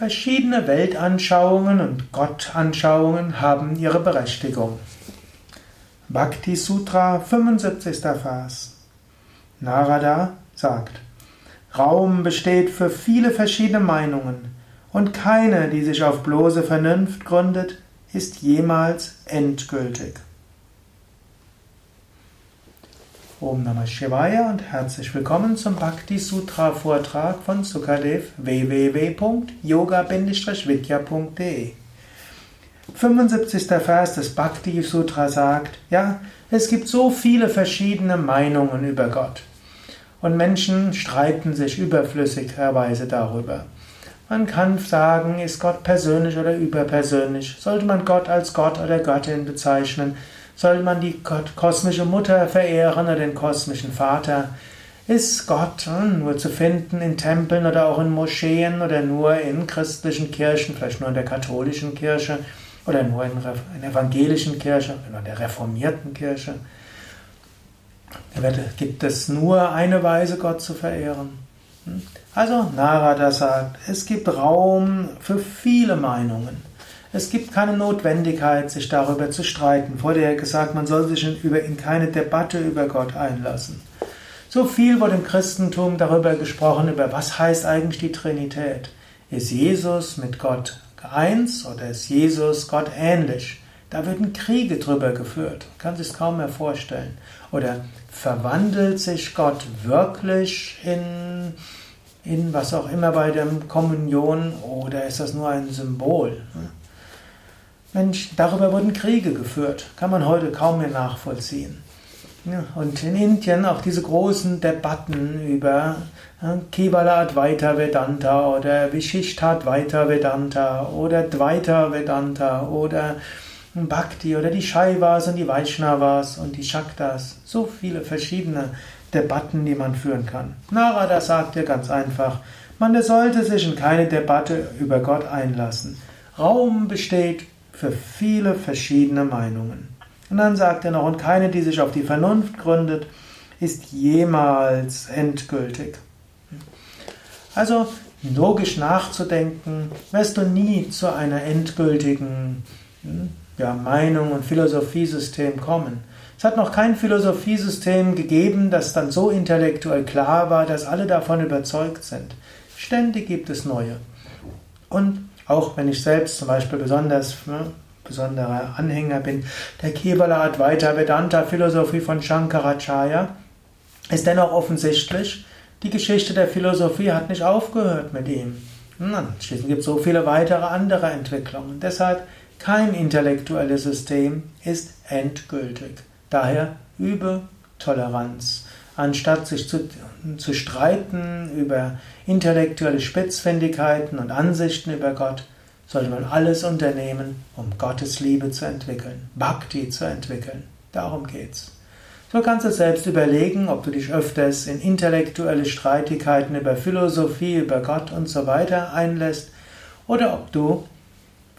Verschiedene Weltanschauungen und Gottanschauungen haben ihre Berechtigung. Bhakti Sutra 75. Vers. Narada sagt, Raum besteht für viele verschiedene Meinungen und keine, die sich auf bloße Vernunft gründet, ist jemals endgültig. Om Namah Shivaya und herzlich willkommen zum Bhakti Sutra Vortrag von Sukadev www.yoga-vidya.de 75. Vers des Bhakti Sutra sagt, ja, es gibt so viele verschiedene Meinungen über Gott. Und Menschen streiten sich überflüssigerweise darüber. Man kann sagen, ist Gott persönlich oder überpersönlich? Sollte man Gott als Gott oder Göttin bezeichnen? Soll man die kosmische Mutter verehren oder den kosmischen Vater? Ist Gott hm, nur zu finden in Tempeln oder auch in Moscheen oder nur in christlichen Kirchen, vielleicht nur in der katholischen Kirche oder nur in der evangelischen Kirche oder in der reformierten Kirche? Gibt es nur eine Weise, Gott zu verehren? Also Narada sagt, es gibt Raum für viele Meinungen. Es gibt keine Notwendigkeit, sich darüber zu streiten. Vorher gesagt, man soll sich in, keine Debatte über Gott einlassen. So viel wurde im Christentum darüber gesprochen, über was heißt eigentlich die Trinität. Ist Jesus mit Gott eins oder ist Jesus Gott ähnlich? Da würden Kriege drüber geführt. kann sich kaum mehr vorstellen. Oder verwandelt sich Gott wirklich in, in was auch immer bei der Kommunion oder ist das nur ein Symbol? Mensch, darüber wurden Kriege geführt. Kann man heute kaum mehr nachvollziehen. und in Indien auch diese großen Debatten über Kevala Advaita Vedanta oder Vishishta Advaita Vedanta oder Dvaita Vedanta oder Bhakti oder die Shaivas und die Vaishnavas und die Shaktas. So viele verschiedene Debatten, die man führen kann. Narada sagt dir ganz einfach, man sollte sich in keine Debatte über Gott einlassen. Raum besteht für viele verschiedene Meinungen. Und dann sagt er noch, und keine, die sich auf die Vernunft gründet, ist jemals endgültig. Also logisch nachzudenken, wirst du nie zu einer endgültigen hm, ja, Meinung und Philosophiesystem kommen. Es hat noch kein Philosophiesystem gegeben, das dann so intellektuell klar war, dass alle davon überzeugt sind. Ständig gibt es neue. Und auch wenn ich selbst zum Beispiel besonders ne, besonderer Anhänger bin der Kevala Advaita Vedanta Philosophie von Shankaracharya, ist dennoch offensichtlich, die Geschichte der Philosophie hat nicht aufgehört mit ihm. Schließlich gibt es so viele weitere andere Entwicklungen. Deshalb kein intellektuelles System ist endgültig. Daher übe Toleranz. Anstatt sich zu, zu streiten über intellektuelle Spitzfindigkeiten und Ansichten über Gott, sollte man alles unternehmen, um Gottes Liebe zu entwickeln, Bhakti zu entwickeln. Darum geht's. So kannst du selbst überlegen, ob du dich öfters in intellektuelle Streitigkeiten über Philosophie, über Gott und so weiter einlässt oder ob du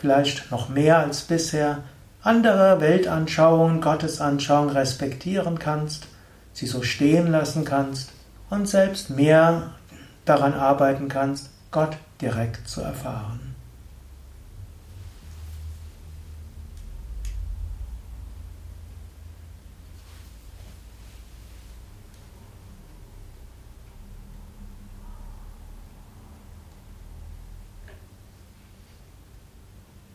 vielleicht noch mehr als bisher andere Weltanschauungen, Gottesanschauungen respektieren kannst sie so stehen lassen kannst und selbst mehr daran arbeiten kannst, Gott direkt zu erfahren.